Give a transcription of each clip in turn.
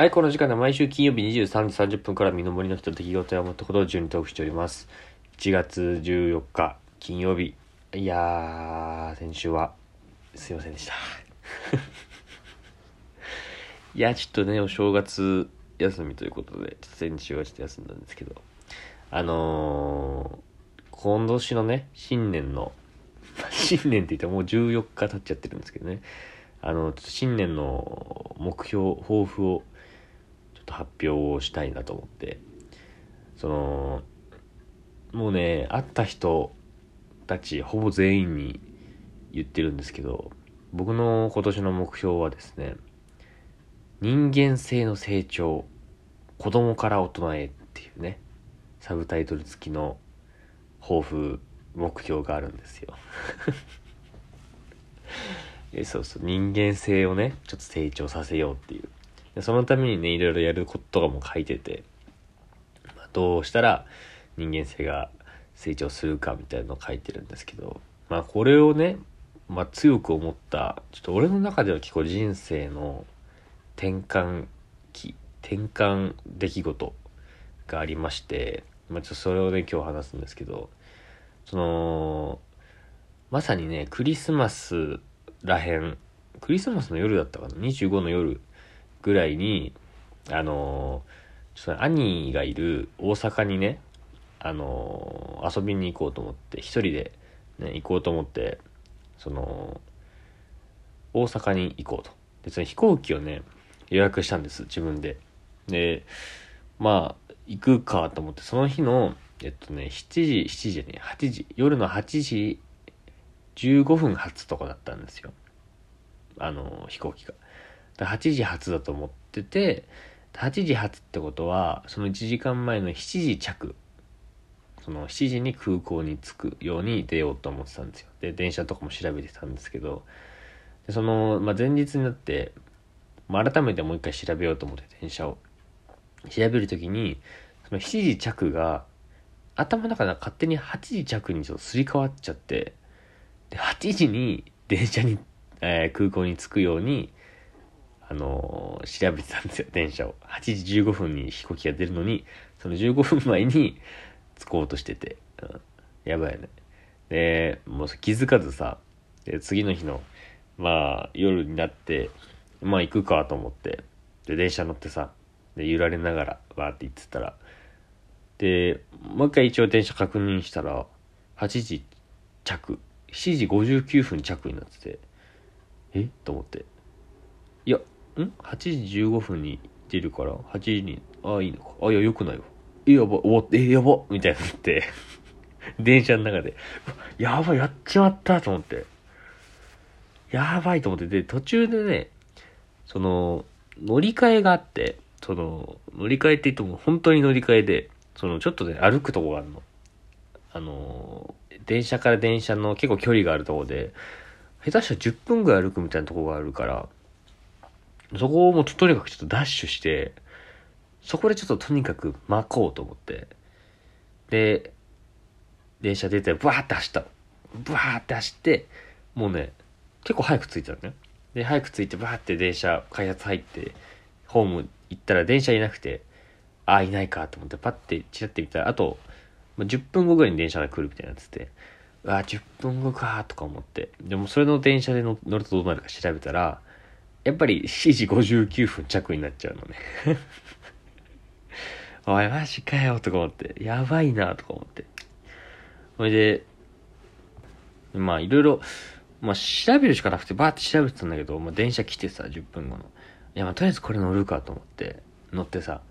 はい、この時間で毎週金曜日23時30分から身の森の人の出来事や思ったことを順にトークしております。1月14日金曜日。いやー、先週はすいませんでした。いや、ちょっとね、お正月休みということで、先週はちょっと休んだんですけど、あのー、今年のね、新年の、新年って言ってももう14日経っちゃってるんですけどね、あの、新年の目標、抱負をと発表をしたいなと思って、その、もうね、会った人たち、ほぼ全員に言ってるんですけど、僕の今年の目標はですね、人間性の成長、子供から大人へっていうね、サブタイトル付きの抱負、目標があるんですよ。えそうそう、人間性をね、ちょっと成長させようっていう。でそのためにね、いろいろやることとかも書いてて、まあ、どうしたら人間性が成長するかみたいなのを書いてるんですけど、まあこれをね、まあ強く思った、ちょっと俺の中では結構人生の転換期、転換出来事がありまして、まあちょっとそれをね、今日話すんですけど、その、まさにね、クリスマスらへん、クリスマスの夜だったかな、25の夜ぐらいに、あのー、ちょっと兄がいる大阪にね、あのー遊びに行こうと思って、一人で、ね、行こうと思って、その、大阪に行こうと。で、その飛行機をね、予約したんです、自分で。で、まあ、行くかと思って、その日の、えっとね、7時、7時ね、8時、夜の8時15分発とかだったんですよ。あの、飛行機が。だ8時発だと思ってて、8時発ってことは、その1時間前の7時着。その7時に空港に着くように出ようと思ってたんですよ。で、電車とかも調べてたんですけど、でその、まあ、前日になって、まあ、改めてもう一回調べようと思って電車を。調べるときに、その7時着が、頭の中で勝手に8時着にちょっとすり替わっちゃって、で、8時に電車に、えー空港に着くように、あのー調べてたんですよ、電車を。8時15分に飛行機が出るのに、その15分前に着こうとしてて、うん、やばいよね。で、もう気づかずさ、で次の日の、まあ、夜になって、まあ行くかと思って、で、電車乗ってさ、で、揺られながら、わーって行ってたら、で、もう一回一応電車確認したら、8時着、7時59分着になってて、え？と思って。いや、ん ?8 時15分に出るから、8時に、ああ、いいのか？あ、いや、よくないわ。え、やば、おわってえ、やばみたいになって、電車の中で、やばい、やっちまったと思って。やばいと思って、で、途中でね、その、乗り換えがあって、その、乗り換えって言っても本当に乗り換えで、その、ちょっとね、歩くとこがあるの。あの、電車から電車の結構距離があるとこで、下手したら10分ぐらい歩くみたいなとこがあるから、そこをもうとにかくちょっとダッシュして、そこでちょっととにかく巻こうと思って、で、電車出てバーって走ったの。バーって走って、もうね、結構早く着いたのね。で、早く着いてバーって電車、開発入って、ホーム行ったら電車いなくて、ああ、いないかと思ってパッてチラって見たら、あと、10分後ぐらいに電車が来るみたいになってて、うわ、10分後かとか思って。でもそれの電車で乗るとどうなるか調べたら、やっぱり7時59分着になっちゃうのね。おい、マジかよとか思って。やばいなとか思って。それで、まあいろいろ、まあ調べるしかなくてバーって調べてたんだけど、まあ電車来てさ、10分後の。いやまあとりあえずこれ乗るかと思って、乗ってさ、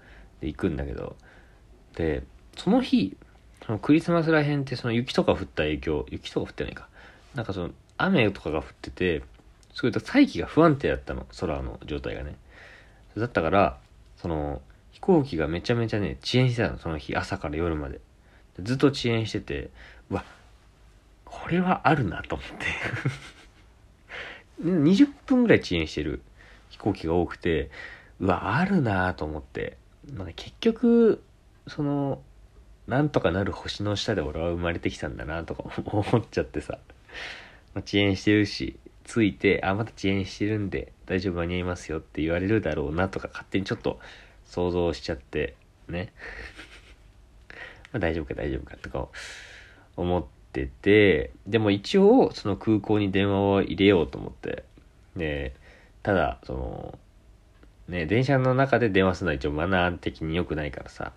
で行くんだけど、で、その日、そのクリスマスらへんってその雪とか降った影響、雪とか降ってないか。なんかその雨とかが降ってて、すごい大気が不安定だったの、空の状態がね。だったから、その、飛行機がめちゃめちゃね、遅延してたの、その日、朝から夜まで。ずっと遅延してて、うわ、これはあるなと思って。20分ぐらい遅延してる飛行機が多くて、うわ、あるなと思って。まあ、結局、その、なんとかなる星の下で俺は生まれてきたんだなとか思っちゃってさ。まあ遅延してるし、着いて、あ、また遅延してるんで、大丈夫間に合いますよって言われるだろうなとか、勝手にちょっと想像しちゃって、ね。ま大丈夫か大丈夫かとか思ってて、でも一応、その空港に電話を入れようと思って、で、ただ、その、ね、電車の中で電話するのは一応マナー的に良くないからさ。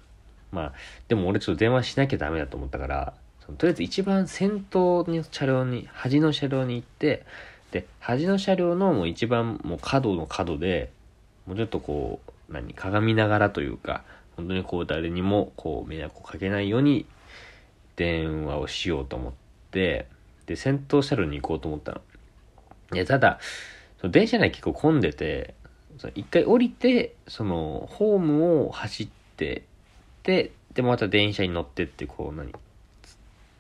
まあ、でも俺ちょっと電話しなきゃダメだと思ったから、とりあえず一番先頭の車両に、端の車両に行って、で、端の車両のもう一番もう角の角で、もうちょっとこう、何、鏡ながらというか、本当にこう誰にもこう迷惑をかけないように電話をしようと思って、で、先頭車両に行こうと思ったの。いや、ただ、その電車内結構混んでて、一回降りて、その、ホームを走って、で、で、また電車に乗ってって、こう、何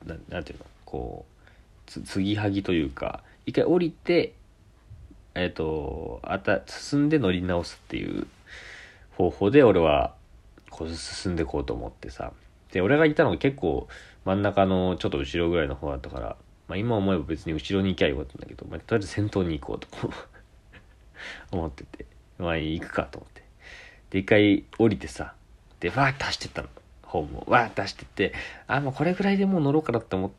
ななんていうのこう、つ、継ぎはぎというか、一回降りて、えっ、ー、と、あた、進んで乗り直すっていう方法で俺は、こう進んでいこうと思ってさ。で、俺がいたのが結構真ん中のちょっと後ろぐらいの方だったから、まあ今思えば別に後ろに行きゃよかったんだけど、まあとりあえず先頭に行こうと 思ってて。まあ行くかと思って。で、一回降りてさ、で、わーって走ってったの。ホームを。わーって走ってって、あ、もうこれぐらいでもう乗ろうかなって思っ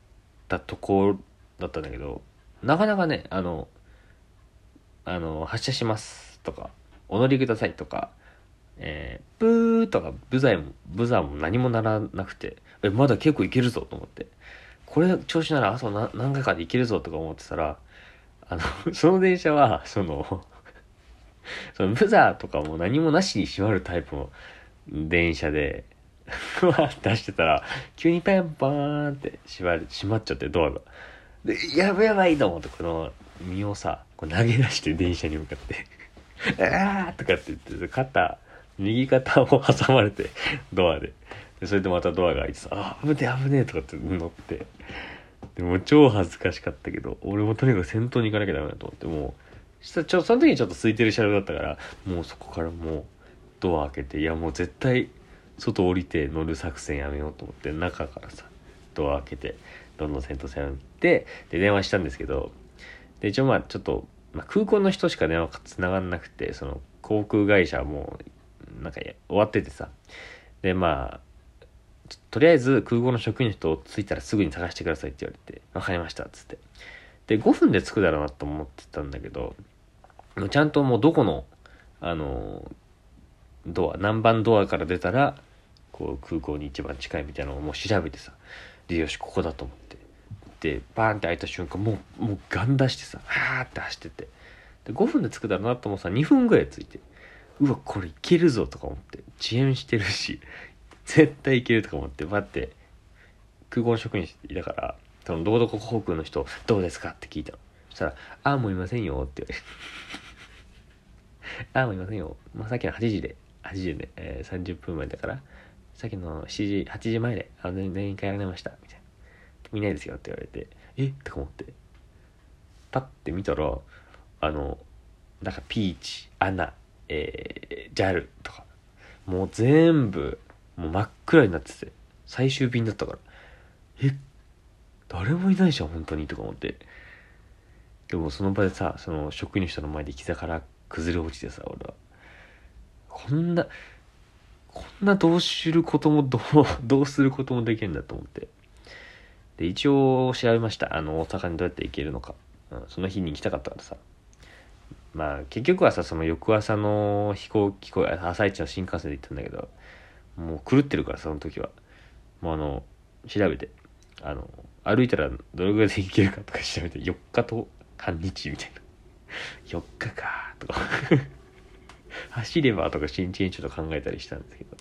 たとこだったんだけど、なかなかね、あの、あの、発車しますとか、お乗りくださいとか、えー、ブーとかブザーも、ブザーも何もならなくて、え、まだ結構いけるぞと思って。これ調子ならあと何回かでいけるぞとか思ってたら、あの、その電車は、その、そのブザーとかも何もなしに閉まるタイプの電車で、ふ わって出してたら、急にパンパーンって閉まる、閉まっちゃってドアが。で、やばいやばいと思って、この身をさ、こう投げ出して電車に向かって あーとかって言って、肩、右肩を挟まれて、ドアで。で、それでまたドアが開いてさ、あ、危ねえ危ねえとかって乗って。でも超恥ずかしかったけど、俺もとにかく先頭に行かなきゃダメだと思って、もう、したちょその時にちょっと空いてる車両だったからもうそこからもうドア開けていやもう絶対外降りて乗る作戦やめようと思って中からさドア開けてどんどん先頭車両に行ってで電話したんですけどで一応まあちょっと、まあ、空港の人しか電話が繋がんなくてその航空会社もうなんか終わっててさでまあとりあえず空港の職員の人着いたらすぐに探してくださいって言われて、わかりました、っつって。で、5分で着くだろうなと思ってたんだけど、ちゃんともうどこの、あの、ドア、何番ドアから出たら、こう空港に一番近いみたいなのをもう調べてさ、で、よし、ここだと思って。で、バーンって開いた瞬間、もう、もうガン出してさ、はーって走ってて。で、5分で着くだろうなと思ってさ、2分ぐらい着いて、うわ、これいけるぞとか思って、遅延してるし、絶対いけるとか思って、待って、空港の職員いたから、その、どこどこ航空の人、どうですかって聞いたの。そしたら、ああ、もういませんよって言われて。ああ、もういませんよ。まあ、さっきの8時で、8時で、えー、30分前だから、さっきの7時、8時前で、あの、全員帰られました。みたいな。見ないですよって言われて、え？って思って。パッて見たら、あの、なんかピーチ、アナ、えー、ジャルとか、もう全部、もう真っ暗になってて、最終便だったから、え、誰もいないじゃん、本当に、とか思って。でもその場でさ、その職員の人の前で膝から崩れ落ちてさ、俺は。こんな、こんなどうすることもどう、どうすることもできるんだと思って。で、一応調べました。あの、大阪にどうやって行けるのか。うん、その日に行きたかったからさ。まあ、結局はさ、その翌朝の飛行機、朝一の新幹線で行ったんだけど、もう狂ってるから、その時は。もうあの、調べて、あの、歩いたらどれぐらいで行けるかとか調べて、4日と半日みたいな。4日かとか走ればとか新地にちょっと考えたりしたんですけど。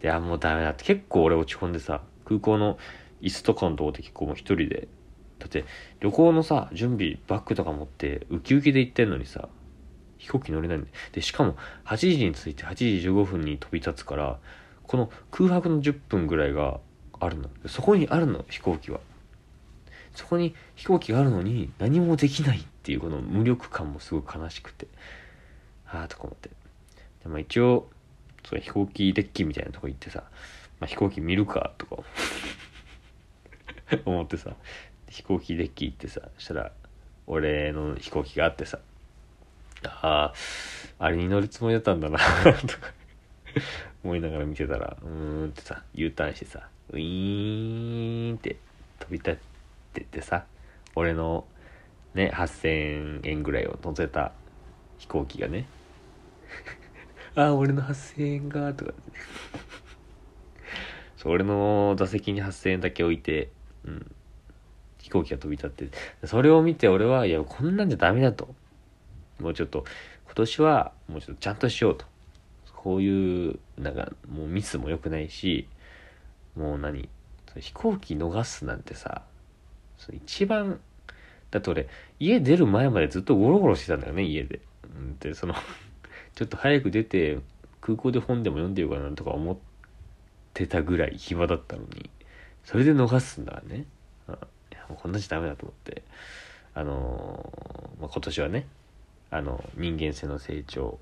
で、あ、もうダメだって。結構俺落ち込んでさ、空港の椅子とかのとこで結構もう一人で。だって旅行のさ、準備バッグとか持ってウキウキで行ってんのにさ、飛行機乗れないんで。で、しかも8時に着いて8時15分に飛び立つから、この空白の10分ぐらいがあるの。そこにあるの、飛行機は。そこに飛行機があるのに何もできないっていうこの無力感もすごく悲しくて。ああ、とか思って。でも一応、そ飛行機デッキみたいなとこ行ってさ、まあ、飛行機見るかとか思 ってさ、飛行機デッキ行ってさ、したら、俺の飛行機があってさ、ああ、あれに乗るつもりだったんだな とか思いながら見てたら、うーんってさ、U ターンしてさ、ウィーンって飛び立ってってさ、俺のね、8000円ぐらいを乗せた飛行機がね、あ、俺の8000円が、とか、そう、俺の座席に8000円だけ置いて、うん、飛行機が飛び立って、それを見て俺は、いや、こんなんじゃダメだと。もうちょっと、今年は、もうちょっとちゃんとしようと。こういう、なんか、もうミスも良くないし、もう何飛行機逃すなんてさ、一番、だって俺、家出る前までずっとゴロゴロしてたんだよね、家で。うんで、その、ちょっと早く出て、空港で本でも読んでようかなとか思ってたぐらい暇だったのに、それで逃すんだからね。うん、いやもうこんなじゃダメだと思って、あのーまあ、今年はね、あの、人間性の成長、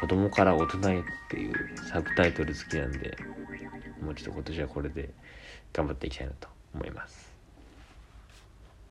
子供から大人へっていうサブタイトル好きなんで、もうちょっと今年はこれで頑張っていきたいなと思います。